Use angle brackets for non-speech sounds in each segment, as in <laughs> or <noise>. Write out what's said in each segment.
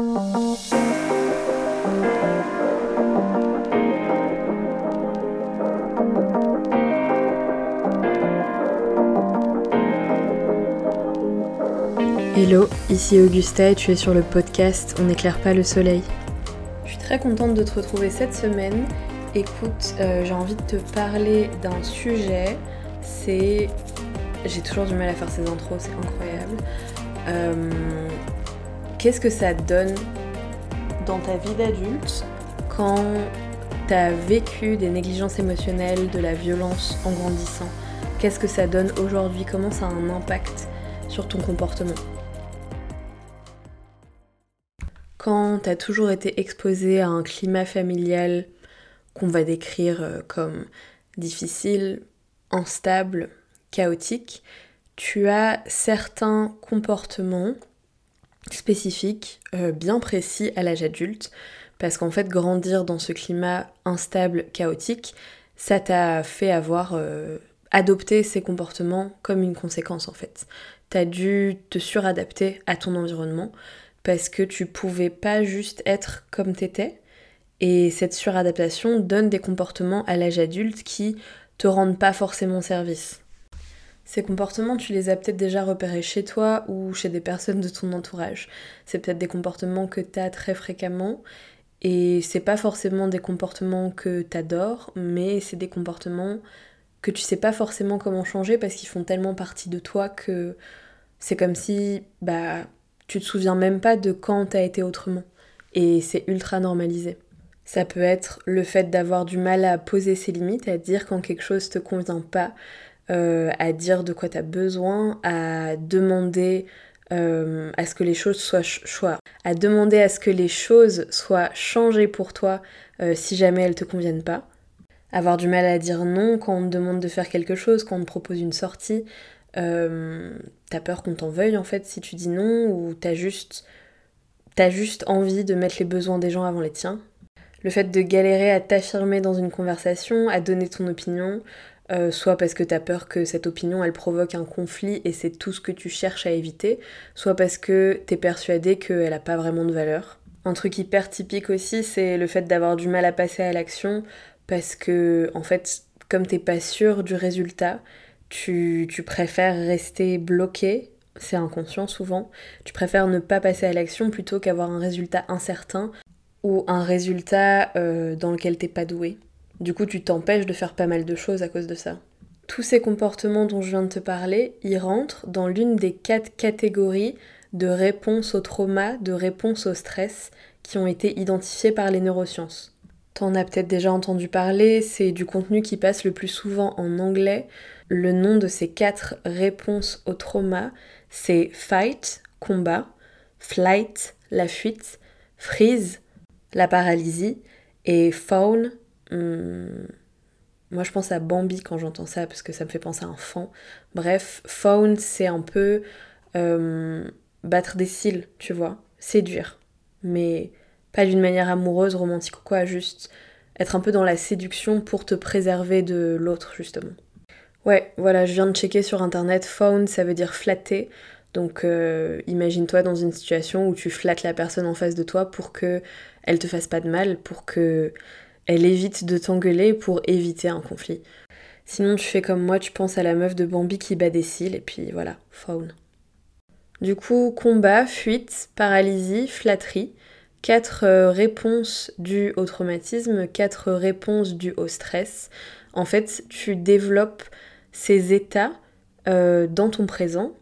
Hello, ici Augusta et tu es sur le podcast On n'éclaire pas le soleil. Je suis très contente de te retrouver cette semaine. Écoute, euh, j'ai envie de te parler d'un sujet. C'est. J'ai toujours du mal à faire ces intros, c'est incroyable. Euh, qu'est-ce que ça donne dans ta vie d'adulte. quand t'as vécu des négligences émotionnelles, de la violence en grandissant? Qu'est-ce que ça donne aujourd'hui? Comment ça a un impact sur ton comportement? Quand tu as toujours été exposé à un climat familial qu'on va décrire euh, comme difficile, instable, chaotique, tu as certains comportements spécifiques, euh, bien précis à l'âge adulte, parce qu'en fait grandir dans ce climat instable, chaotique, ça t'a fait avoir euh, adopté ces comportements comme une conséquence en fait. T'as dû te suradapter à ton environnement, parce que tu pouvais pas juste être comme t'étais. Et cette suradaptation donne des comportements à l'âge adulte qui te rendent pas forcément service. Ces comportements, tu les as peut-être déjà repérés chez toi ou chez des personnes de ton entourage. C'est peut-être des comportements que tu as très fréquemment et c'est pas forcément des comportements que tu adores, mais c'est des comportements que tu sais pas forcément comment changer parce qu'ils font tellement partie de toi que c'est comme si bah tu te souviens même pas de quand t'as été autrement. Et c'est ultra normalisé. Ça peut être le fait d'avoir du mal à poser ses limites, à dire quand quelque chose te convient pas, euh, à dire de quoi t'as besoin, à demander euh, à ce que les choses soient, choix, à demander à ce que les choses soient changées pour toi euh, si jamais elles te conviennent pas. Avoir du mal à dire non quand on te demande de faire quelque chose, quand on te propose une sortie, t'as peur qu'on t'en veuille en fait si tu dis non ou t'as juste, as juste envie de mettre les besoins des gens avant les tiens. Le fait de galérer à t'affirmer dans une conversation, à donner ton opinion, euh, soit parce que t'as peur que cette opinion elle provoque un conflit et c'est tout ce que tu cherches à éviter, soit parce que t'es persuadé qu'elle a pas vraiment de valeur. Un truc hyper typique aussi, c'est le fait d'avoir du mal à passer à l'action parce que, en fait, comme t'es pas sûr du résultat, tu, préfères rester bloqué, c'est inconscient souvent, tu préfères ne pas passer à l'action plutôt qu'avoir un résultat incertain ou un résultat euh, dans lequel t'es pas doué. Du coup, tu t'empêches de faire pas mal de choses à cause de ça. Tous ces comportements dont je viens de te parler, ils rentrent dans l'une des quatre catégories de réponse au trauma, de réponse au stress qui ont été identifiées par les neurosciences. T'en as peut-être déjà entendu parler, c'est du contenu qui passe le plus souvent en anglais, le nom de ces quatre réponses au trauma, c'est fight, combat, flight, la fuite, freeze, la paralysie, et fawn, hmm, moi je pense à Bambi quand j'entends ça parce que ça me fait penser à un fan. Bref, fawn c'est un peu euh, battre des cils, tu vois, séduire, mais pas d'une manière amoureuse, romantique ou quoi, juste être un peu dans la séduction pour te préserver de l'autre justement. Ouais, voilà, je viens de checker sur internet. Fawn, ça veut dire flatter. Donc euh, imagine-toi dans une situation où tu flattes la personne en face de toi pour que elle te fasse pas de mal, pour que elle évite de t'engueuler, pour éviter un conflit. Sinon tu fais comme moi, tu penses à la meuf de Bambi qui bat des cils et puis voilà, faune. Du coup, combat, fuite, paralysie, flatterie. Quatre euh, réponses dues au traumatisme, quatre réponses dues au stress. En fait, tu développes ces états euh, dans ton présent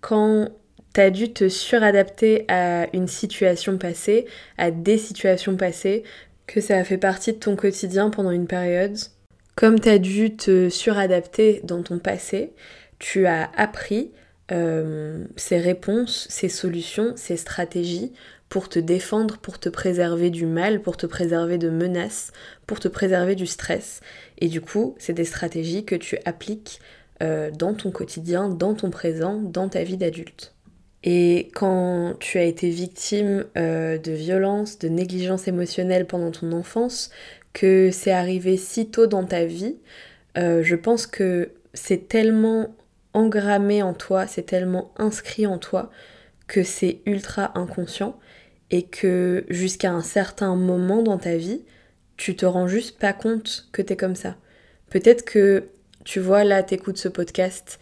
quand tu dû te suradapter à une situation passée, à des situations passées, que ça a fait partie de ton quotidien pendant une période. Comme tu as dû te suradapter dans ton passé, tu as appris euh, ces réponses, ces solutions, ces stratégies pour te défendre, pour te préserver du mal, pour te préserver de menaces, pour te préserver du stress. Et du coup, c'est des stratégies que tu appliques euh, dans ton quotidien, dans ton présent, dans ta vie d'adulte. Et quand tu as été victime euh, de violence, de négligence émotionnelle pendant ton enfance, que c'est arrivé si tôt dans ta vie, euh, je pense que c'est tellement engrammé en toi, c'est tellement inscrit en toi que c'est ultra inconscient et que jusqu'à un certain moment dans ta vie, tu te rends juste pas compte que t'es comme ça. Peut-être que tu vois là, t'écoutes ce podcast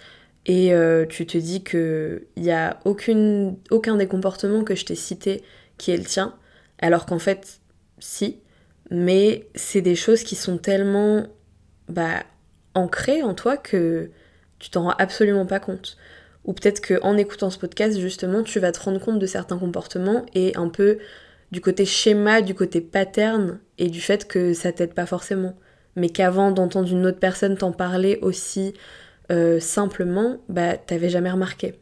et euh, tu te dis que il y a aucune, aucun des comportements que je t'ai cités qui est le tien, alors qu'en fait, si. Mais c'est des choses qui sont tellement bah, ancrées en toi que tu t'en rends absolument pas compte. Ou peut-être qu'en écoutant ce podcast, justement, tu vas te rendre compte de certains comportements et un peu du côté schéma, du côté pattern et du fait que ça t'aide pas forcément. Mais qu'avant d'entendre une autre personne t'en parler aussi euh, simplement, bah t'avais jamais remarqué.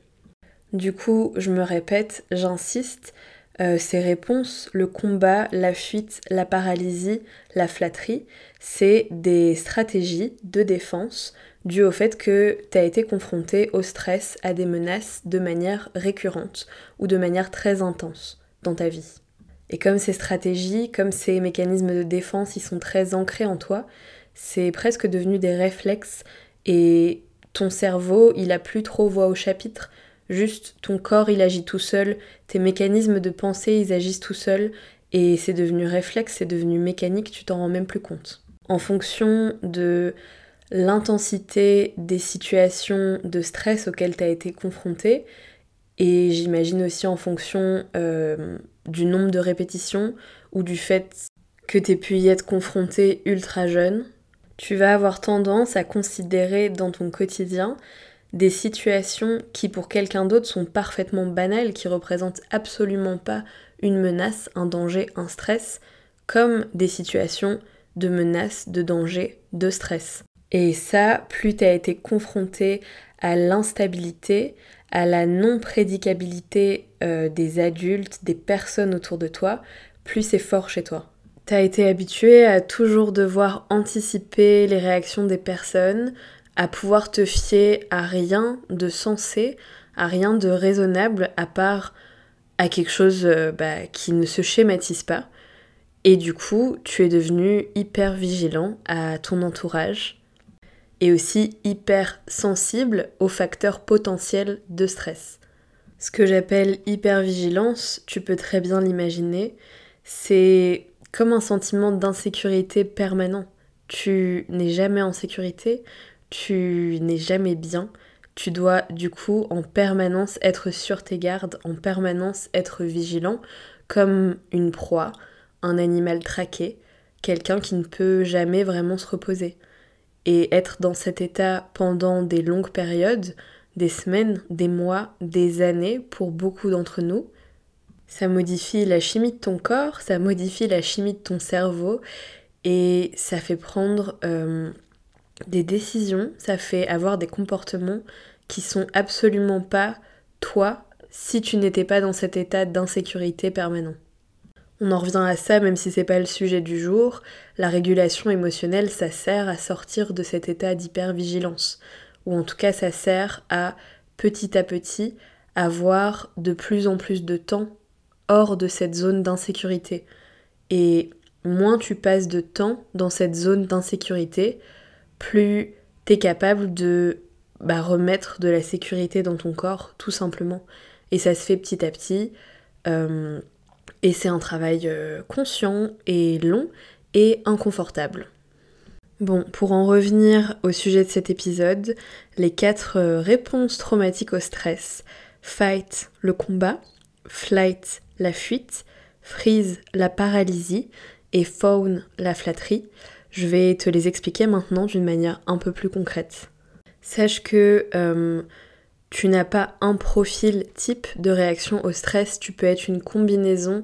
Du coup, je me répète, j'insiste, euh, ces réponses, le combat, la fuite, la paralysie, la flatterie, c'est des stratégies de défense dues au fait que tu as été confronté au stress, à des menaces de manière récurrente ou de manière très intense dans ta vie. Et comme ces stratégies, comme ces mécanismes de défense, ils sont très ancrés en toi, c'est presque devenu des réflexes et ton cerveau, il a plus trop voix au chapitre. Juste, ton corps, il agit tout seul, tes mécanismes de pensée, ils agissent tout seuls, et c'est devenu réflexe, c'est devenu mécanique, tu t'en rends même plus compte. En fonction de l'intensité des situations de stress auxquelles tu as été confronté, et j'imagine aussi en fonction euh, du nombre de répétitions ou du fait que tu aies pu y être confronté ultra jeune, tu vas avoir tendance à considérer dans ton quotidien des situations qui pour quelqu'un d'autre sont parfaitement banales, qui représentent absolument pas une menace, un danger, un stress, comme des situations de menace, de danger, de stress. Et ça, plus tu as été confronté à l'instabilité, à la non-prédicabilité euh, des adultes, des personnes autour de toi, plus c'est fort chez toi. Tu as été habitué à toujours devoir anticiper les réactions des personnes, à pouvoir te fier à rien de sensé, à rien de raisonnable, à part à quelque chose euh, bah, qui ne se schématise pas. Et du coup, tu es devenu hyper vigilant à ton entourage et aussi hyper sensible aux facteurs potentiels de stress. Ce que j'appelle hypervigilance, tu peux très bien l'imaginer, c'est comme un sentiment d'insécurité permanent. Tu n'es jamais en sécurité, tu n'es jamais bien. Tu dois du coup en permanence être sur tes gardes, en permanence être vigilant, comme une proie, un animal traqué, quelqu'un qui ne peut jamais vraiment se reposer. Et être dans cet état pendant des longues périodes, des semaines, des mois, des années pour beaucoup d'entre nous, ça modifie la chimie de ton corps, ça modifie la chimie de ton cerveau et ça fait prendre euh, des décisions, ça fait avoir des comportements qui sont absolument pas toi si tu n'étais pas dans cet état d'insécurité permanent. On en revient à ça même si c'est pas le sujet du jour, la régulation émotionnelle ça sert à sortir de cet état d'hypervigilance ou en tout cas ça sert à petit à petit avoir de plus en plus de temps hors de cette zone d'insécurité. Et moins tu passes de temps dans cette zone d'insécurité, plus t'es capable de bah, remettre de la sécurité dans ton corps, tout simplement. Et ça se fait petit à petit. Euh, et c'est un travail euh, conscient et long et inconfortable. Bon, pour en revenir au sujet de cet épisode, les quatre euh, réponses traumatiques au stress. Fight, le combat. Flight, la fuite. Freeze, la paralysie. Et faune, la flatterie. Je vais te les expliquer maintenant d'une manière un peu plus concrète. Sache que euh, tu n'as pas un profil type de réaction au stress, tu peux être une combinaison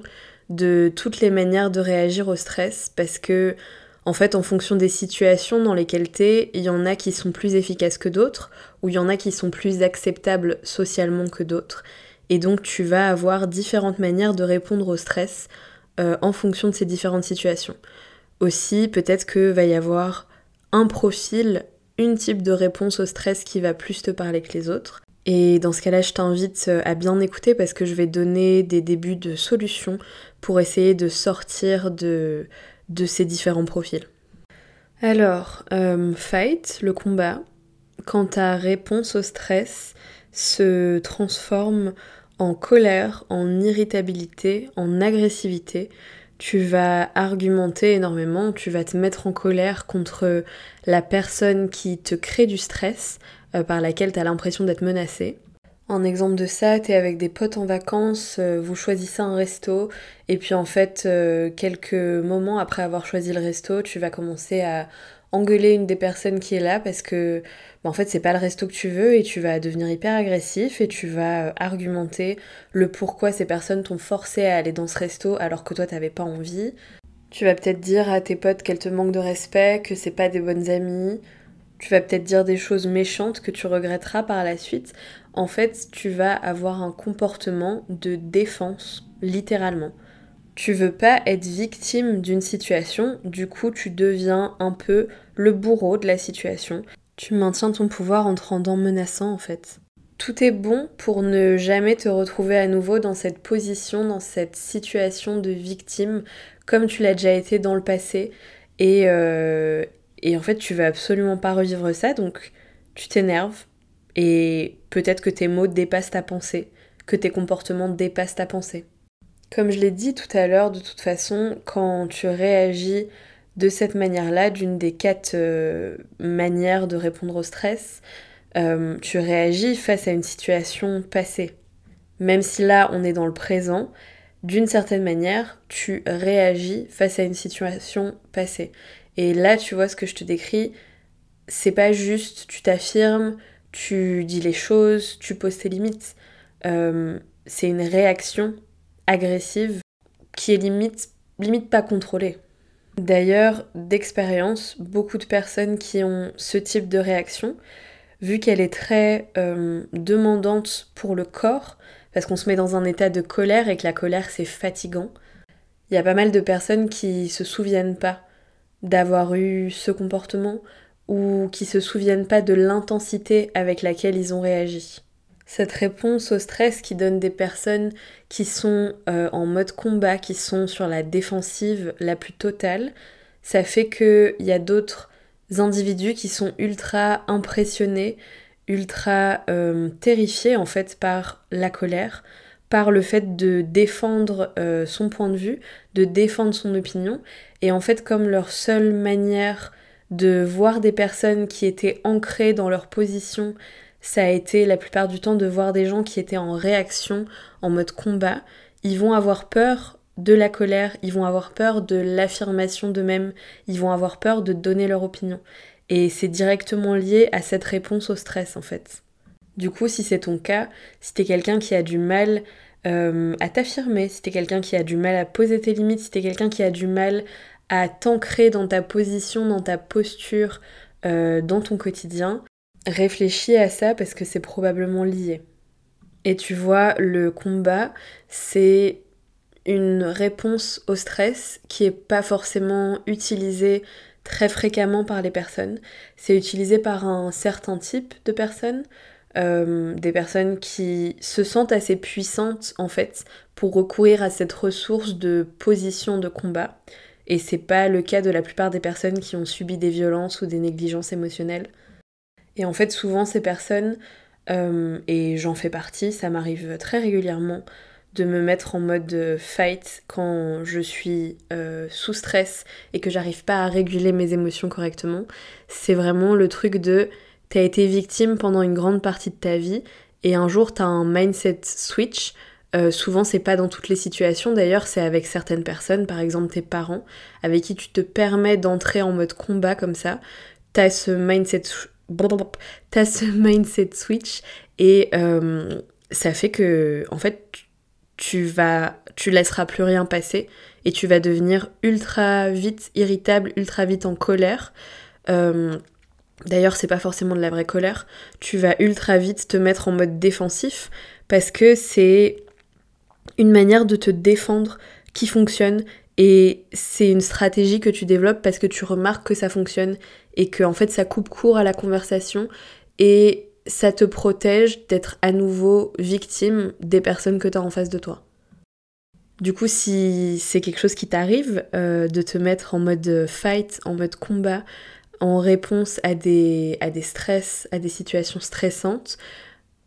de toutes les manières de réagir au stress parce que en fait en fonction des situations dans lesquelles tu es, il y en a qui sont plus efficaces que d'autres ou il y en a qui sont plus acceptables socialement que d'autres et donc tu vas avoir différentes manières de répondre au stress euh, en fonction de ces différentes situations. Aussi, peut-être que va y avoir un profil, une type de réponse au stress qui va plus te parler que les autres. Et dans ce cas-là, je t'invite euh, à bien écouter parce que je vais donner des débuts de solutions pour essayer de sortir de, ces différents profils. Alors, euh, fight, le combat, quand ta réponse au stress se transforme en colère, en irritabilité, en agressivité, tu vas argumenter énormément, tu vas te mettre en colère contre la personne qui te crée du stress, euh, par laquelle tu as l'impression d'être menacé. Un exemple de ça, tu es avec des potes en vacances, euh, vous choisissez un resto, et puis en fait, euh, quelques moments après avoir choisi le resto, tu vas commencer à engueuler une des personnes qui est là parce que bah, en fait c'est pas le resto que tu veux et tu vas devenir hyper agressif et tu vas argumenter le pourquoi ces personnes t'ont forcé à aller dans ce resto alors que toi t'avais pas envie. Tu vas peut-être dire à tes potes qu'elles te manquent de respect, que c'est pas des bonnes amies, tu vas peut-être dire des choses méchantes que tu regretteras par la suite. En fait, tu vas avoir un comportement de défense, littéralement. Tu veux pas être victime d'une situation, du coup tu deviens un peu le bourreau de la situation. Tu maintiens ton pouvoir en te rendant menaçant en fait. Tout est bon pour ne jamais te retrouver à nouveau dans cette position, dans cette situation de victime, comme tu l'as déjà été dans le passé. Et, euh, et en fait, tu veux absolument pas revivre ça, donc tu t'énerves et peut-être que tes mots dépassent ta pensée, que tes comportements dépassent ta pensée. Comme je l'ai dit tout à l'heure, de toute façon, quand tu réagis de cette manière-là, d'une des quatre euh, manières de répondre au stress, euh, tu réagis face à une situation passée. Même si là, on est dans le présent, d'une certaine manière, tu réagis face à une situation passée. Et là, tu vois ce que je te décris, c'est pas juste tu t'affirmes, tu dis les choses, tu poses tes limites. Euh, c'est une réaction agressive qui est limite, limite pas contrôlée. D'ailleurs, d'expérience, beaucoup de personnes qui ont ce type de réaction, vu qu'elle est très euh, demandante pour le corps, parce qu'on se met dans un état de colère et que la colère c'est fatigant, il y a pas mal de personnes qui se souviennent pas d'avoir eu ce comportement ou qui se souviennent pas de l'intensité avec laquelle ils ont réagi. Cette réponse au stress qui donne des personnes qui sont euh, en mode combat, qui sont sur la défensive la plus totale, ça fait qu'il y a d'autres individus qui sont ultra impressionnés, ultra euh, terrifiés en fait par la colère, par le fait de défendre euh, son point de vue, de défendre son opinion, et en fait comme leur seule manière de voir des personnes qui étaient ancrées dans leur position, ça a été la plupart du temps de voir des gens qui étaient en réaction, en mode combat. Ils vont avoir peur de la colère, ils vont avoir peur de l'affirmation d'eux-mêmes, ils vont avoir peur de donner leur opinion. Et c'est directement lié à cette réponse au stress en fait. Du coup, si c'est ton cas, si t'es quelqu'un qui a du mal euh, à t'affirmer, si t'es quelqu'un qui a du mal à poser tes limites, si t'es quelqu'un qui a du mal à t'ancrer dans ta position, dans ta posture, euh, dans ton quotidien, réfléchis à ça parce que c'est probablement lié. Et tu vois, le combat, c'est une réponse au stress qui est pas forcément utilisée très fréquemment par les personnes. C'est utilisé par un certain type de personnes, euh, des personnes qui se sentent assez puissantes en fait pour recourir à cette ressource de position de combat. Et c'est pas le cas de la plupart des personnes qui ont subi des violences ou des négligences émotionnelles. Et en fait, souvent, ces personnes, euh, et j'en fais partie, ça m'arrive très régulièrement de me mettre en mode fight quand je suis euh, sous stress et que j'arrive pas à réguler mes émotions correctement. C'est vraiment le truc de t'as été victime pendant une grande partie de ta vie et un jour t'as un mindset switch. Euh, souvent c'est pas dans toutes les situations d'ailleurs, c'est avec certaines personnes, par exemple tes parents, avec qui tu te permets d'entrer en mode combat comme ça. T'as ce mindset t'as <laughs> ce mindset switch et euh, ça fait que en fait tu vas tu laisseras plus rien passer et tu vas devenir ultra vite irritable ultra vite en colère. Euh, d'ailleurs c'est pas forcément de la vraie colère. Tu vas ultra vite te mettre en mode défensif parce que c'est une manière de te défendre qui fonctionne et c'est une stratégie que tu développes parce que tu remarques que ça fonctionne et que en fait ça coupe court à la conversation et ça te protège d'être à nouveau victime des personnes que tu as en face de toi. Du coup, si c'est quelque chose qui t'arrive, euh, de te mettre en mode fight, en mode combat, en réponse à des, à des stress, à des situations stressantes,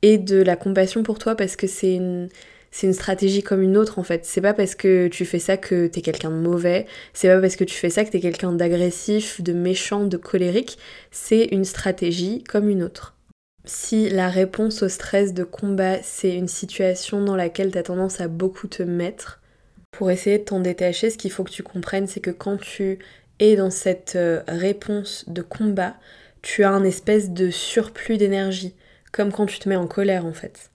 et de la compassion pour toi parce que c'est une, c'est une stratégie comme une autre en fait. C'est pas parce que tu fais ça que t'es quelqu'un de mauvais, c'est pas parce que tu fais ça que t'es quelqu'un d'agressif, de méchant, de colérique. C'est une stratégie comme une autre. Si la réponse au stress de combat, c'est une situation dans laquelle t'as tendance à beaucoup te mettre, pour essayer de t'en détacher, ce qu'il faut que tu comprennes, c'est que quand tu es dans cette euh, réponse de combat, tu as un espèce de surplus d'énergie, comme quand tu te mets en colère en fait.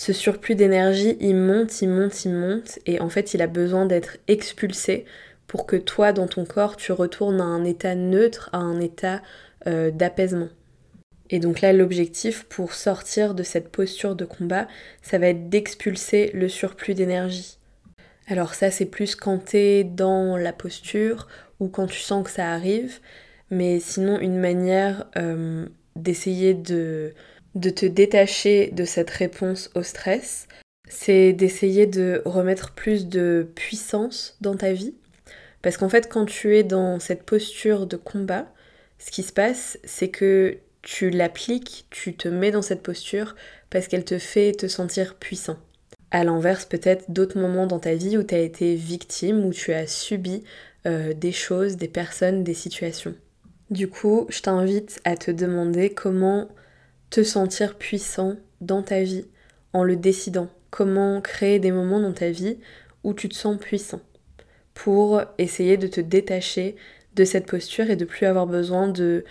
Ce surplus d'énergie, il monte, il monte, il monte, et en fait, il a besoin d'être expulsé pour que toi, dans ton corps, tu retournes à un état neutre, à un état euh, d'apaisement. Et donc là, l'objectif pour sortir de cette posture de combat, ça va être d'expulser le surplus d'énergie. Alors ça, c'est plus quand t'es dans la posture ou quand tu sens que ça arrive, mais sinon, une manière euh, d'essayer de de te détacher de cette réponse au stress, c'est d'essayer de remettre plus de puissance dans ta vie. Parce qu'en fait, quand tu es dans cette posture de combat, ce qui se passe, c'est que tu l'appliques, tu te mets dans cette posture parce qu'elle te fait te sentir puissant. À l'inverse, peut-être d'autres moments dans ta vie où tu as été victime, où tu as subi euh, des choses, des personnes, des situations. Du coup, je t'invite à te demander comment te sentir puissant dans ta vie en le décidant. Comment créer des moments dans ta vie où tu te sens puissant pour essayer de te détacher de cette posture et de plus avoir besoin de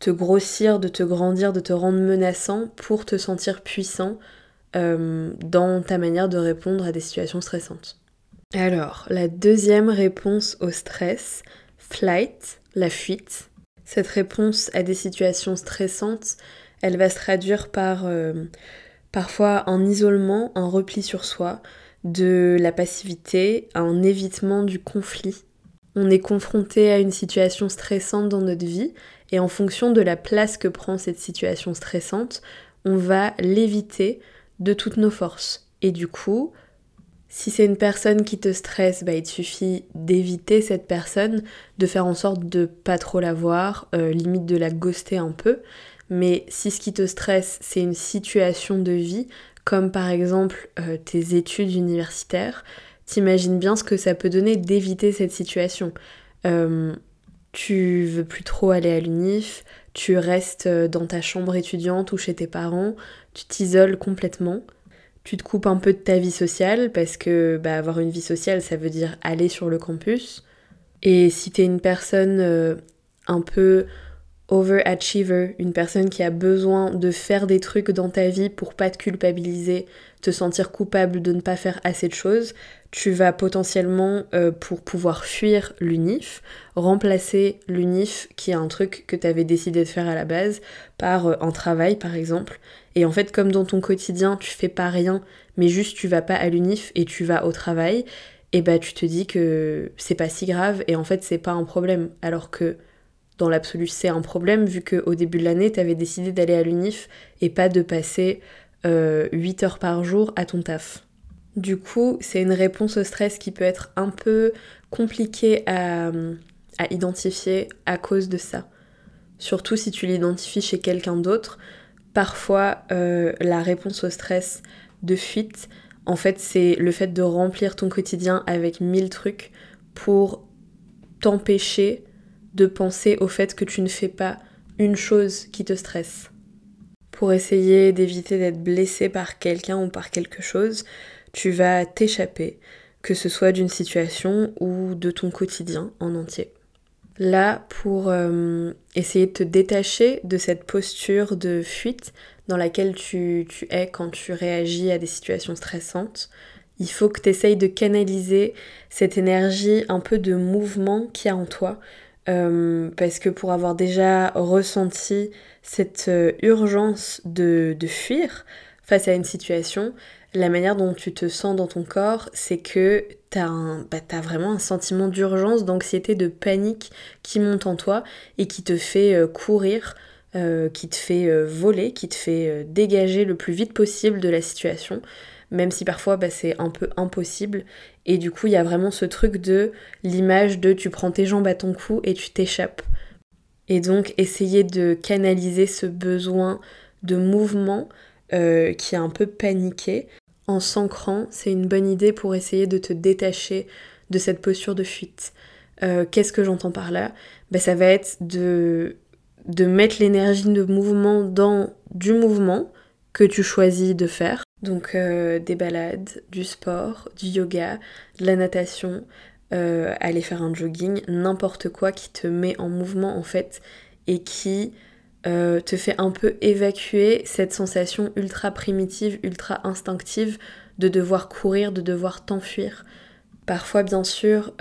te grossir, de te grandir, de te rendre menaçant pour te sentir puissant euh, dans ta manière de répondre à des situations stressantes. Alors, la deuxième réponse au stress, flight, la fuite. Cette réponse à des situations stressantes, elle va se traduire par euh, parfois un isolement, un repli sur soi, de la passivité, un évitement du conflit. On est confronté à une situation stressante dans notre vie et en fonction de la place que prend cette situation stressante, on va l'éviter de toutes nos forces. Et du coup, si c'est une personne qui te stresse, bah, il suffit d'éviter cette personne, de faire en sorte de pas trop la voir, euh, limite de la ghoster un peu. Mais si ce qui te stresse, c'est une situation de vie, comme par exemple euh, tes études universitaires, t'imagines bien ce que ça peut donner d'éviter cette situation. Euh, tu veux plus trop aller à l'UNIF, tu restes euh, dans ta chambre étudiante ou chez tes parents, tu t'isoles complètement, tu te coupes un peu de ta vie sociale parce que bah, avoir une vie sociale ça veut dire aller sur le campus. Et si t'es une personne un peu overachiever, une personne qui a besoin de faire des trucs dans ta vie pour pas te culpabiliser, te sentir coupable de ne pas faire assez de choses, tu vas potentiellement, euh, pour pouvoir fuir l'UNIF, remplacer l'UNIF, qui est un truc que tu avais décidé de faire à la base, par euh, un travail par exemple. Et en fait, comme dans ton quotidien, tu fais pas rien, mais juste tu vas pas à l'UNIF et tu vas au travail, et bah tu te dis que c'est pas si grave et en fait c'est pas un problème. Alors que dans l'absolu, c'est un problème vu qu'au début de l'année, tu avais décidé d'aller à l'UNIF et pas de passer 8 euh, heures par jour à ton taf. Du coup, c'est une réponse au stress qui peut être un peu compliquée à, identifier à cause de ça. Surtout si tu l'identifies chez quelqu'un d'autre. Parfois, euh, la réponse au stress de fuite, en fait, c'est le fait de remplir ton quotidien avec mille trucs pour t'empêcher de penser au fait que tu ne fais pas une chose qui te stresse. Pour essayer d'éviter d'être blessé par quelqu'un ou par quelque chose, tu vas t'échapper, que ce soit d'une situation ou de ton quotidien en entier. Là, pour euh, essayer de te détacher de cette posture de fuite dans laquelle tu, tu es quand tu réagis à des situations stressantes, il faut que tu essayes de canaliser cette énergie un peu de mouvement qu'il y a en toi euh, parce que pour avoir déjà ressenti cette euh, urgence de, fuir face à une situation, la manière dont tu te sens dans ton corps, c'est que t'as bah, as vraiment un sentiment d'urgence, d'anxiété, de panique qui monte en toi et qui te fait euh, courir, qui te fait voler, qui te fait dégager le plus vite possible de la situation même si parfois bah, c'est un peu impossible. Et du coup, il y a vraiment ce truc de l'image de tu prends tes jambes à ton cou et tu t'échappes. Et donc, essayer de canaliser ce besoin de mouvement euh, qui est un peu paniqué, en s'ancrant, c'est une bonne idée pour essayer de te détacher de cette posture de fuite. Euh, qu'est-ce que j'entends par là? Ben, Ça va être de, de mettre l'énergie de mouvement dans du mouvement que tu choisis de faire. Donc euh, des balades, du sport, du yoga, de la natation, euh, aller faire un jogging, n'importe quoi qui te met en mouvement en fait et qui te fait un peu évacuer cette sensation ultra primitive, ultra instinctive de devoir courir, de devoir t'enfuir. Parfois bien sûr,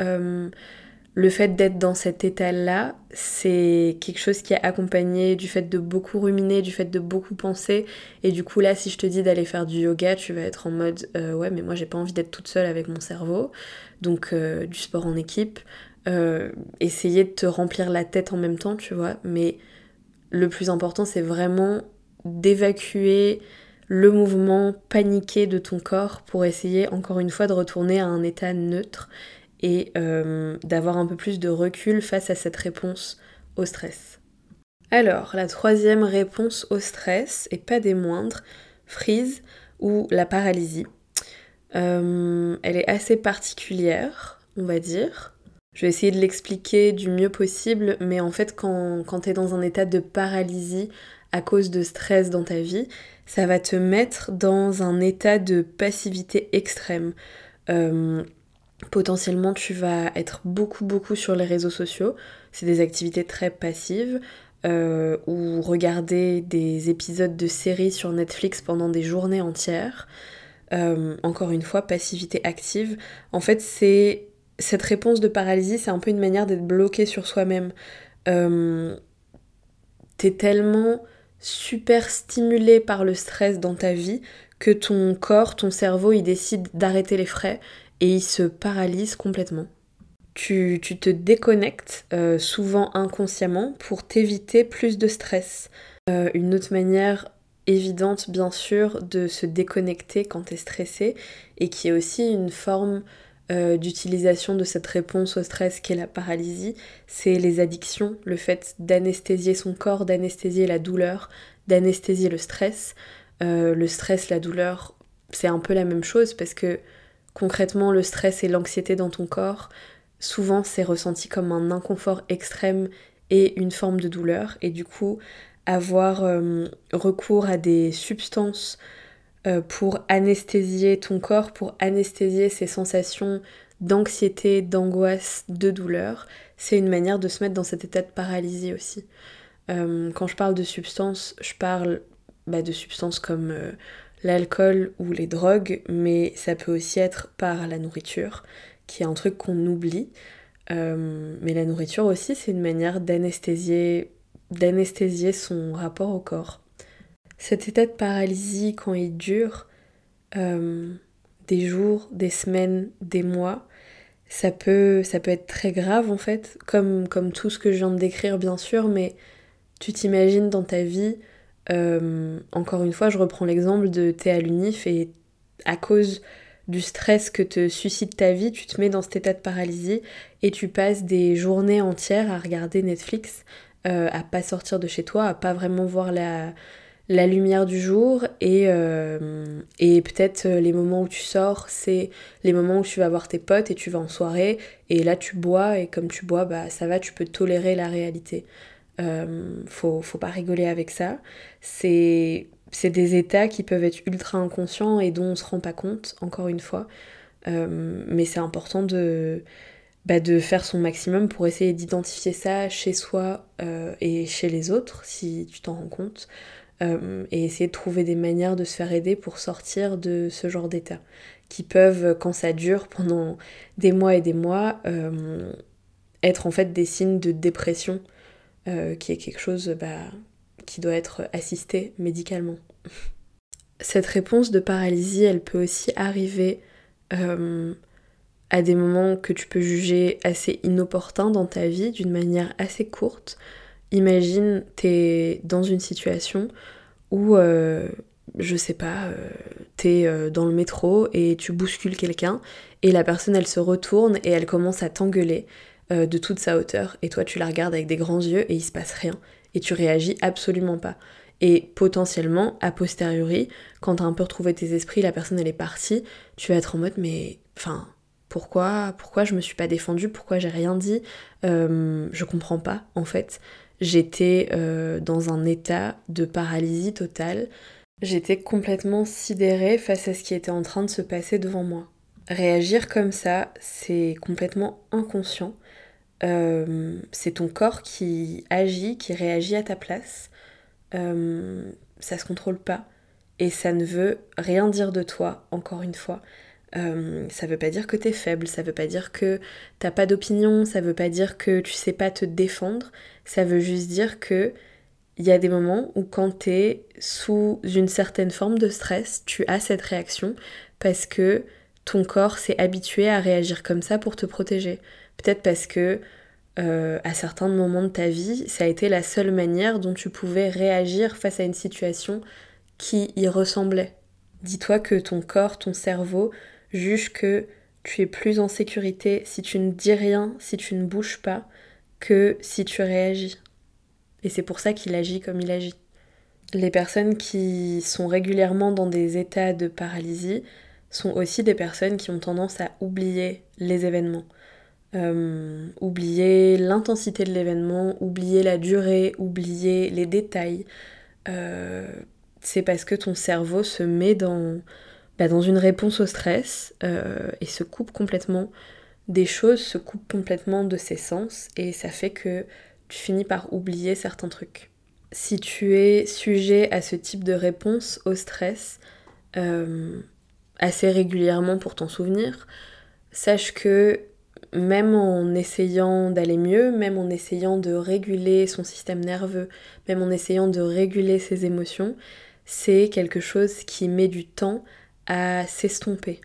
le fait d'être dans cet état-là, c'est quelque chose qui est accompagné du fait de beaucoup ruminer, du fait de beaucoup penser. Et du coup, là, si je te dis d'aller faire du yoga, tu vas être en mode euh, ouais, mais moi j'ai pas envie d'être toute seule avec mon cerveau. Donc, euh, du sport en équipe. Euh, essayer de te remplir la tête en même temps, tu vois. Mais le plus important, c'est vraiment d'évacuer le mouvement paniqué de ton corps pour essayer encore une fois de retourner à un état neutre et euh, d'avoir un peu plus de recul face à cette réponse au stress. Alors, la troisième réponse au stress, et pas des moindres, freeze ou la paralysie. Euh, elle est assez particulière, on va dire. Je vais essayer de l'expliquer du mieux possible, mais en fait, quand, quand tu es dans un état de paralysie à cause de stress dans ta vie, ça va te mettre dans un état de passivité extrême. Euh, potentiellement tu vas être beaucoup beaucoup sur les réseaux sociaux. C'est des activités très passives. Euh, ou regarder des épisodes de séries sur Netflix pendant des journées entières. Euh, encore une fois, passivité active. En fait, c'est cette réponse de paralysie, c'est un peu une manière d'être bloqué sur soi-même. Euh, t'es tellement super stimulé par le stress dans ta vie que ton corps, ton cerveau, il décide d'arrêter les frais et il se paralyse complètement. Tu, te déconnectes, euh, souvent inconsciemment, pour t'éviter plus de stress. Euh, une autre manière évidente, bien sûr, de se déconnecter quand tu es stressé, et qui est aussi une forme euh, d'utilisation de cette réponse au stress qu'est la paralysie, c'est les addictions, le fait d'anesthésier son corps, d'anesthésier la douleur, d'anesthésier le stress. le stress, la douleur, c'est un peu la même chose parce que Concrètement, le stress et l'anxiété dans ton corps, souvent c'est ressenti comme un inconfort extrême et une forme de douleur. Et du coup, avoir euh, recours à des substances euh, pour anesthésier ton corps, pour anesthésier ces sensations d'anxiété, d'angoisse, de douleur, c'est une manière de se mettre dans cet état de paralysie aussi. Euh, quand je parle de substances, je parle bah, de substances comme l'alcool ou les drogues, mais ça peut aussi être par la nourriture, qui est un truc qu'on oublie. Euh, mais la nourriture aussi, c'est une manière d'anesthésier, d'anesthésier son rapport au corps. Cet état de paralysie, quand il dure euh, des jours, des semaines, des mois, ça peut, ça peut être très grave en fait, comme, comme tout ce que je viens de décrire bien sûr, mais tu t'imagines dans ta vie euh, encore une fois, je reprends l'exemple de t'es à l'UNIF et à cause du stress que te suscite ta vie, tu te mets dans cet état de paralysie et tu passes des journées entières à regarder Netflix, euh, à pas sortir de chez toi, à pas vraiment voir la, lumière du jour et, euh, et peut-être les moments où tu sors, c'est les moments où tu vas voir tes potes et tu vas en soirée et là tu bois et comme tu bois, bah ça va, tu peux tolérer la réalité. Euh, faut, faut pas rigoler avec ça. C'est des états qui peuvent être ultra inconscients et dont on se rend pas compte, encore une fois. Euh, mais c'est important de, bah, de faire son maximum pour essayer d'identifier ça chez soi euh, et chez les autres, si tu t'en rends compte. et essayer de trouver des manières de se faire aider pour sortir de ce genre d'état qui peuvent, quand ça dure pendant des mois et des mois, être en fait des signes de dépression euh, qui est quelque chose bah, qui doit être assisté médicalement. <laughs> Cette réponse de paralysie, elle peut aussi arriver euh, à des moments que tu peux juger assez inopportuns dans ta vie, d'une manière assez courte. Imagine, t'es dans une situation où, euh, je sais pas, t'es dans le métro et tu bouscules quelqu'un et la personne elle se retourne et elle commence à t'engueuler euh, de toute sa hauteur et toi tu la regardes avec des grands yeux et il se passe rien et tu réagis absolument pas. Et potentiellement, a posteriori, quand t'as un peu retrouvé tes esprits, la personne elle est partie, tu vas être en mode mais enfin pourquoi pourquoi je me suis pas défendue, pourquoi j'ai rien dit, euh, je comprends pas en fait. J'étais euh, dans un état de paralysie totale. J'étais complètement sidérée face à ce qui était en train de se passer devant moi. Réagir comme ça, c'est complètement inconscient. Euh, c'est ton corps qui agit, qui réagit à ta place. Euh, ça se contrôle pas. Et ça ne veut rien dire de toi, encore une fois. Euh, ça veut pas dire que t'es faible, ça veut pas dire que t'as pas d'opinion, ça veut pas dire que tu sais pas te défendre, ça veut juste dire que il y a des moments où quand t'es sous une certaine forme de stress, tu as cette réaction parce que ton corps s'est habitué à réagir comme ça pour te protéger. Peut-être parce que euh, à certains moments de ta vie, ça a été la seule manière dont tu pouvais réagir face à une situation qui y ressemblait. Dis-toi que ton corps, ton cerveau juge que tu es plus en sécurité si tu ne dis rien, si tu ne bouges pas, que si tu réagis. Et c'est pour ça qu'il agit comme il agit. Les personnes qui sont régulièrement dans des états de paralysie sont aussi des personnes qui ont tendance à oublier les événements. Euh, oublier l'intensité de l'événement, oublier la durée, oublier les détails. Euh, c'est parce que ton cerveau se met dans, bah, dans une réponse au stress euh, et se coupe complètement des choses, se coupe complètement de ses sens et ça fait que tu finis par oublier certains trucs. Si tu es sujet à ce type de réponse au stress, assez régulièrement pour t'en souvenir, sache que même en essayant d'aller mieux, même en essayant de réguler son système nerveux, même en essayant de réguler ses émotions, c'est quelque chose qui met du temps à s'estomper.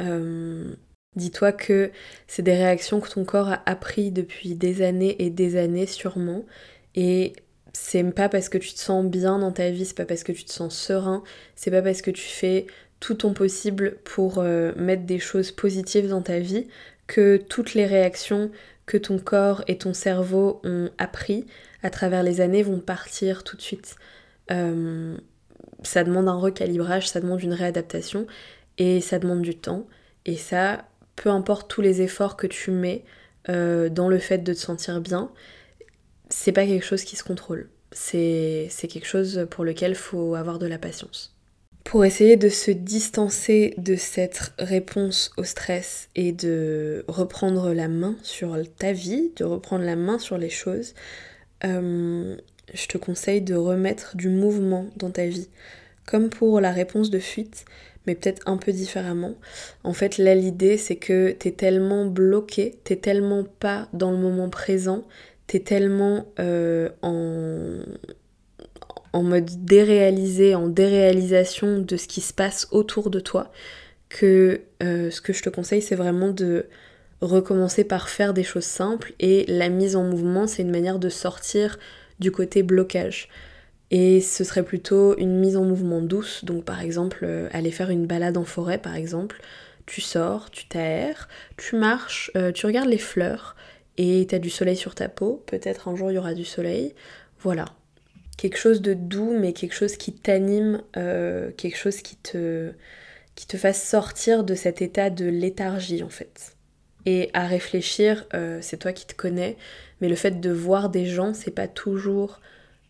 Euh, dis-toi que c'est des réactions que ton corps a appris depuis des années et des années sûrement, et c'est pas parce que tu te sens bien dans ta vie, c'est pas parce que tu te sens serein, c'est pas parce que tu fais tout ton possible pour euh, mettre des choses positives dans ta vie, toutes les réactions que ton corps et ton cerveau ont appris à travers les années vont partir tout de suite. Euh, ça demande un recalibrage, ça demande une réadaptation et ça demande du temps. Et ça, peu importe tous les efforts que tu mets euh, dans le fait de te sentir bien, c'est pas quelque chose qui se contrôle. C'est quelque chose pour lequel il faut avoir de la patience pour essayer de se distancer de cette réponse au stress et de reprendre la main sur ta vie, de reprendre la main sur les choses, euh, je te conseille de remettre du mouvement dans ta vie. Comme pour la réponse de fuite, mais peut-être un peu différemment. En fait, là, l'idée, c'est que t'es tellement bloqué, t'es tellement pas dans le moment présent, t'es tellement euh, en, en mode déréalisé, en déréalisation de ce qui se passe autour de toi, que euh, ce que je te conseille, c'est vraiment de recommencer par faire des choses simples et la mise en mouvement, c'est une manière de sortir du côté blocage. Et ce serait plutôt une mise en mouvement douce, donc par exemple euh, aller faire une balade en forêt par exemple, tu sors, tu t'aères, tu marches, euh, tu regardes les fleurs et tu as du soleil sur ta peau, peut-être un jour il y aura du soleil, voilà, quelque chose de doux, mais quelque chose qui t'anime, euh, quelque chose qui te, qui te fasse sortir de cet état de léthargie en fait. Et à réfléchir, euh, c'est toi qui te connais, mais le fait de voir des gens, c'est pas toujours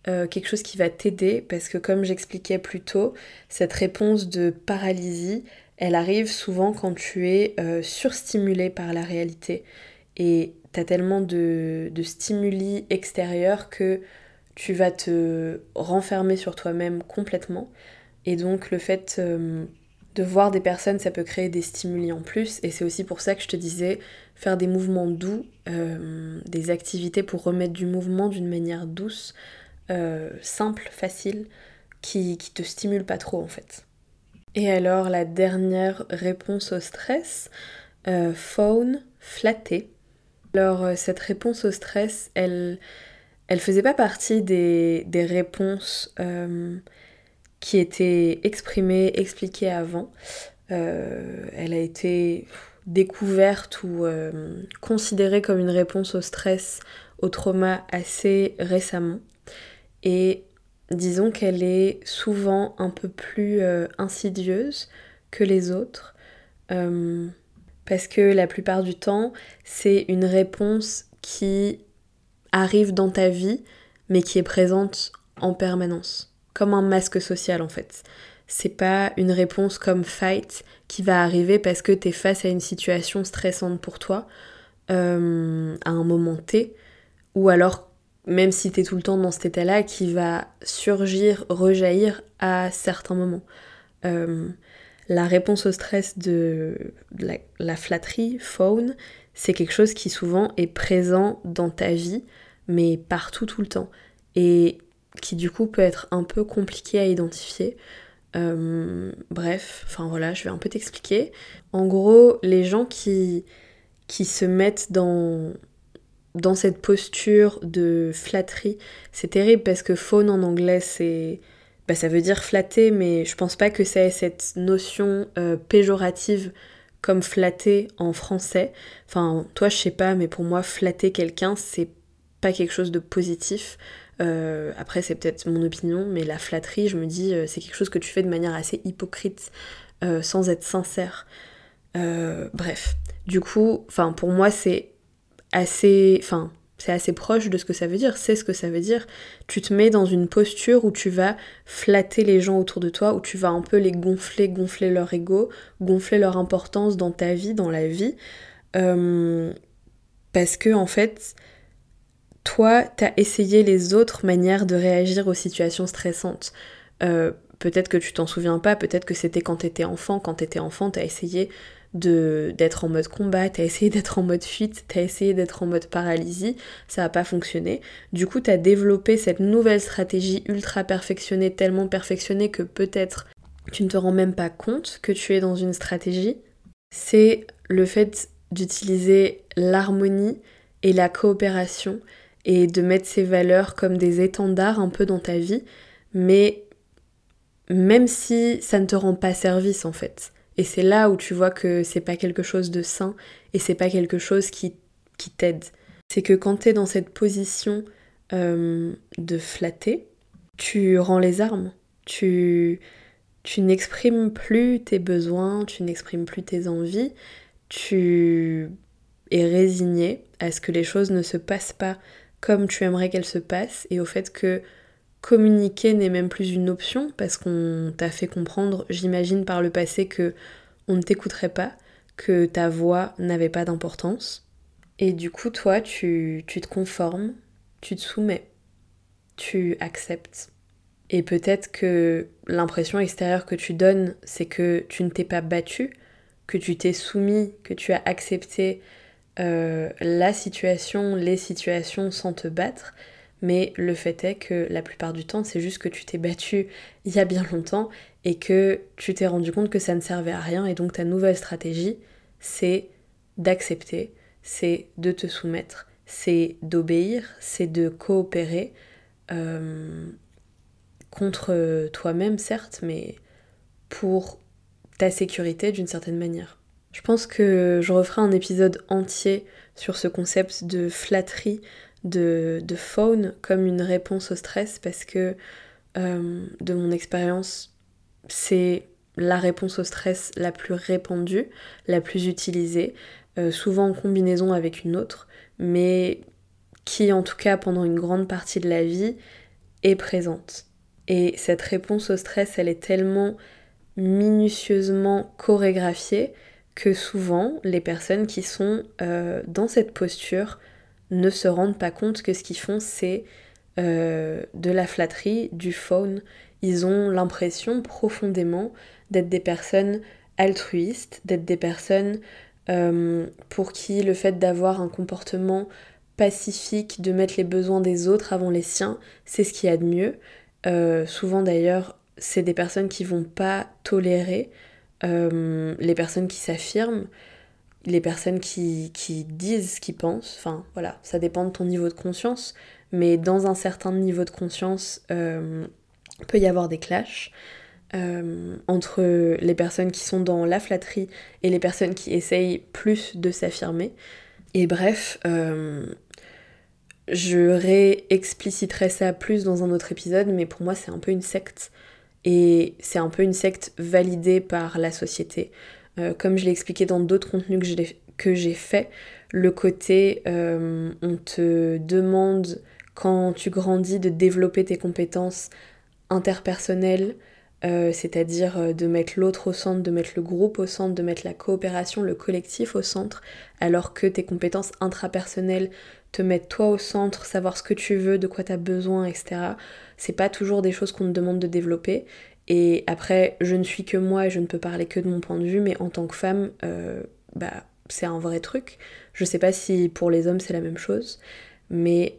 euh, quelque chose qui va t'aider, parce que comme j'expliquais plus tôt, cette réponse de paralysie, elle arrive souvent quand tu es surstimulé par la réalité. Et t'as tellement de, de stimuli extérieurs que tu vas te renfermer sur toi-même complètement. Et donc le fait euh, de voir des personnes, ça peut créer des stimuli en plus. Et c'est aussi pour ça que je te disais, faire des mouvements doux, euh, des activités pour remettre du mouvement d'une manière douce, euh, simple, facile, qui, qui te stimule pas trop en fait. Et alors la dernière réponse au stress, faune flatter. Alors cette réponse au stress, elle elle faisait pas partie des, réponses euh, qui étaient exprimées, expliquées avant. Euh, elle a été découverte ou euh, considérée comme une réponse au stress, au trauma assez récemment. Et disons qu'elle est souvent un peu plus insidieuse que les autres. Parce que la plupart du temps, c'est une réponse qui arrive dans ta vie, mais qui est présente en permanence. Comme un masque social en fait. C'est pas une réponse comme fight qui va arriver parce que tu es face à une situation stressante pour toi euh, à un moment T, ou alors même si tu es tout le temps dans cet état-là, qui va surgir, rejaillir à certains moments. Euh, la réponse au stress de la, flatterie, faune, c'est quelque chose qui souvent est présent dans ta vie, mais partout tout le temps. Et qui du coup peut être un peu compliqué à identifier. Euh, bref, enfin voilà, je vais un peu t'expliquer. En gros, les gens qui, se mettent dans, dans cette posture de flatterie, c'est terrible parce que faune en anglais c'est bah, ça veut dire flatter, mais je pense pas que ça ait cette notion euh, péjorative comme flatter en français. Enfin, toi, je sais pas, mais pour moi, flatter quelqu'un, c'est pas quelque chose de positif. Euh, après, c'est peut-être mon opinion, mais la flatterie, je me dis, euh, c'est quelque chose que tu fais de manière assez hypocrite, sans être sincère. bref, du coup, enfin, pour moi, c'est assez. Enfin, c'est assez proche de ce que ça veut dire, c'est ce que ça veut dire. Tu te mets dans une posture où tu vas flatter les gens autour de toi, où tu vas un peu les gonfler, gonfler leur ego, gonfler leur importance dans ta vie, dans la vie. Euh, parce que en fait, toi, t'as essayé les autres manières de réagir aux situations stressantes. Euh, peut-être que tu t'en souviens pas, peut-être que c'était quand t'étais enfant. Quand t'étais enfant, t'as essayé d'être en mode combat, t'as essayé <laughs> d'être en mode fuite, t'as essayé d'être en mode paralysie, ça n'a pas fonctionné. Du coup, t'as développé cette nouvelle stratégie ultra perfectionnée, tellement perfectionnée que peut-être tu ne te rends même pas compte que tu es dans une stratégie. C'est le fait d'utiliser l'harmonie et la coopération et de mettre ces valeurs comme des étendards un peu dans ta vie, mais même si ça ne te rend pas service en fait. Et c'est là où tu vois que c'est pas quelque chose de sain et c'est pas quelque chose qui, qui t'aide. C'est que quand t'es dans cette position euh, de flatter, tu rends les armes. Tu, tu n'exprimes plus tes besoins, tu n'exprimes plus tes envies, tu es résigné à ce que les choses ne se passent pas comme tu aimerais qu'elles se passent et au fait que communiquer n'est même plus une option parce qu'on t'a fait comprendre, j'imagine par le passé, que on ne t'écouterait pas, que ta voix n'avait pas d'importance. Et du coup, toi, tu, tu te conformes, tu te soumets, tu acceptes. Et peut-être que l'impression extérieure que tu donnes, c'est que tu ne t'es pas battu, que tu t'es soumis, que tu as accepté euh, la situation, les situations sans te battre, mais le fait est que la plupart du temps, c'est juste que tu t'es battu il y a bien longtemps et que tu t'es rendu compte que ça ne servait à rien et donc ta nouvelle stratégie, c'est d'accepter, c'est de te soumettre, c'est d'obéir, c'est de coopérer euh, contre toi-même certes, mais pour ta sécurité d'une certaine manière. Je pense que je referai un épisode entier sur ce concept de flatterie, de, de faune comme une réponse au stress parce que euh, de mon expérience, c'est la réponse au stress la plus répandue, la plus utilisée, euh, souvent en combinaison avec une autre, mais qui en tout cas pendant une grande partie de la vie est présente. Et cette réponse au stress, elle est tellement minutieusement chorégraphiée que souvent les personnes qui sont euh, dans cette posture ne se rendent pas compte que ce qu'ils font, c'est euh, de la flatterie, du faune. Ils ont l'impression profondément d'être des personnes altruistes, d'être des personnes euh, pour qui le fait d'avoir un comportement pacifique, de mettre les besoins des autres avant les siens, c'est ce qu'il y a de mieux. Euh, souvent d'ailleurs, c'est des personnes qui vont pas tolérer les personnes qui s'affirment, les personnes qui, qui disent ce qu'ils pensent, enfin voilà, ça dépend de ton niveau de conscience, mais dans un certain niveau de conscience, euh, peut y avoir des clashs euh, entre les personnes qui sont dans la flatterie et les personnes qui essayent plus de s'affirmer. Et bref, euh, je réexpliciterai ça plus dans un autre épisode, mais pour moi c'est un peu une secte. Et c'est un peu une secte validée par la société. Euh, comme je l'ai expliqué dans d'autres contenus que j'ai fait, le côté euh, on te demande quand tu grandis de développer tes compétences interpersonnelles, euh, c'est-à-dire de mettre l'autre au centre, de mettre le groupe au centre, de mettre la coopération, le collectif au centre, alors que tes compétences intrapersonnelles te mettent toi au centre, savoir ce que tu veux, de quoi tu as besoin, etc. C'est pas toujours des choses qu'on te demande de développer. Et après, je ne suis que moi et je ne peux parler que de mon point de vue, mais en tant que femme, euh, bah, c'est un vrai truc. Je sais pas si pour les hommes c'est la même chose, mais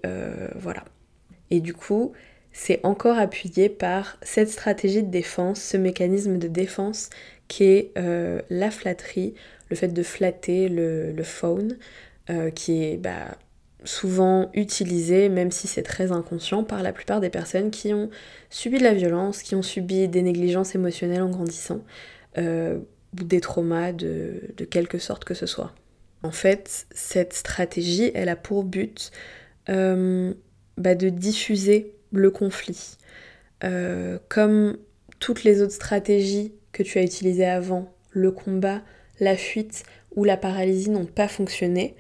voilà. Et du coup, c'est encore appuyé par cette stratégie de défense, ce mécanisme de défense qui est euh, la flatterie, le fait de flatter le, le phone, euh, qui est bah, souvent utilisé, même si c'est très inconscient, par la plupart des personnes qui ont subi de la violence, qui ont subi des négligences émotionnelles en grandissant, euh, ou des traumas de, quelque sorte que ce soit. En fait, cette stratégie, elle a pour but bah, de diffuser le conflit. Euh, comme toutes les autres stratégies que tu as utilisées avant, le combat, la fuite ou la paralysie n'ont pas fonctionné,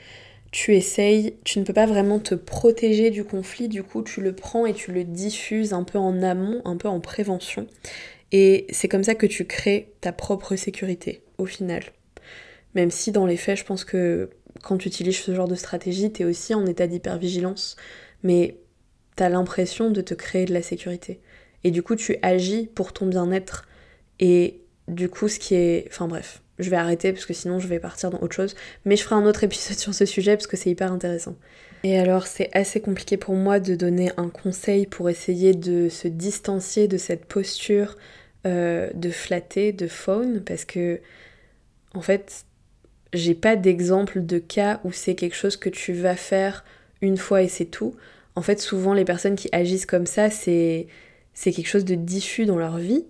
tu essayes, tu ne peux pas vraiment te protéger du conflit, du coup tu le prends et tu le diffuses un peu en amont, un peu en prévention. Et c'est comme ça que tu crées ta propre sécurité, au final. Même si dans les faits, je pense que quand tu utilises ce genre de stratégie, tu es aussi en état d'hypervigilance. Mais t'as l'impression de te créer de la sécurité. Et du coup, tu agis pour ton bien-être. Et du coup, ce qui est... Enfin bref, je vais arrêter parce que sinon je vais partir dans autre chose. Mais je ferai un autre <laughs> épisode sur ce sujet parce que c'est hyper intéressant. Et alors, c'est assez compliqué pour moi de donner un conseil pour essayer de se distancier de cette posture euh, de flatter, de faune, parce que, en fait, j'ai pas d'exemple de cas où c'est quelque chose que tu vas faire une fois et c'est tout. En fait, souvent, les personnes qui agissent comme ça, c'est quelque chose de diffus dans leur vie.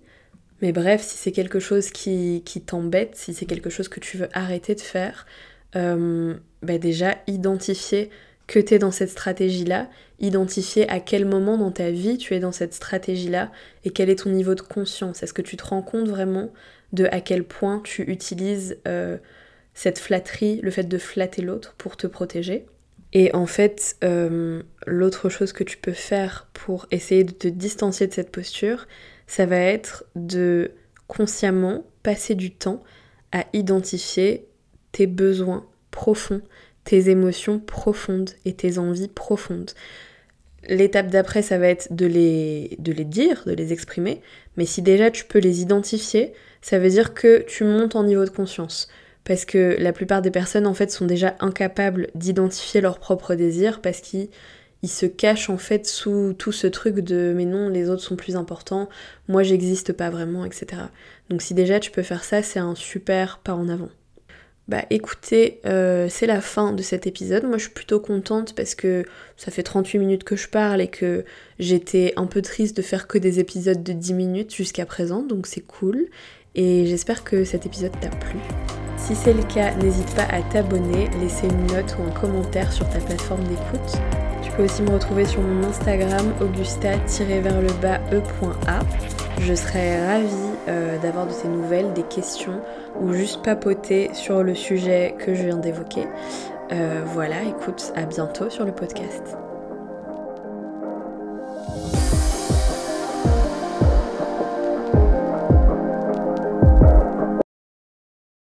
Mais bref, si c'est quelque chose qui, t'embête, si c'est quelque chose que tu veux arrêter de faire, euh, bah déjà, identifier que tu es dans cette stratégie-là, identifier à quel moment dans ta vie tu es dans cette stratégie-là et quel est ton niveau de conscience. Est-ce que tu te rends compte vraiment de à quel point tu utilises euh, cette flatterie, le fait de flatter l'autre pour te protéger? Et en fait, euh, l'autre chose que tu peux faire pour essayer de te distancier de cette posture, ça va être de consciemment passer du temps à identifier tes besoins profonds, tes émotions profondes et tes envies profondes. L'étape d'après, ça va être de les, de les dire, de les exprimer, mais si déjà tu peux les identifier, ça veut dire que tu montes en niveau de conscience parce que la plupart des personnes en fait sont déjà incapables d'identifier leurs propres désirs parce qu'ils se cachent en fait sous tout ce truc de mais non les autres sont plus importants, moi j'existe pas vraiment, etc. Donc si déjà tu peux faire ça, c'est un super pas en avant. Bah écoutez, euh, c'est la fin de cet épisode. Moi je suis plutôt contente parce que ça fait 38 minutes que je parle et que j'étais un peu triste de faire que des épisodes de 10 minutes jusqu'à présent, donc c'est cool. Et j'espère que cet épisode t'a plu. Si c'est le cas, n'hésite pas à t'abonner, laisser une note ou un commentaire sur ta plateforme d'écoute peux aussi me retrouver sur mon Instagram augusta-e.a. Je serais ravie euh, d'avoir de tes nouvelles, des questions ou juste papoter sur le sujet que je viens d'évoquer. Euh, voilà, écoute, à bientôt sur le podcast.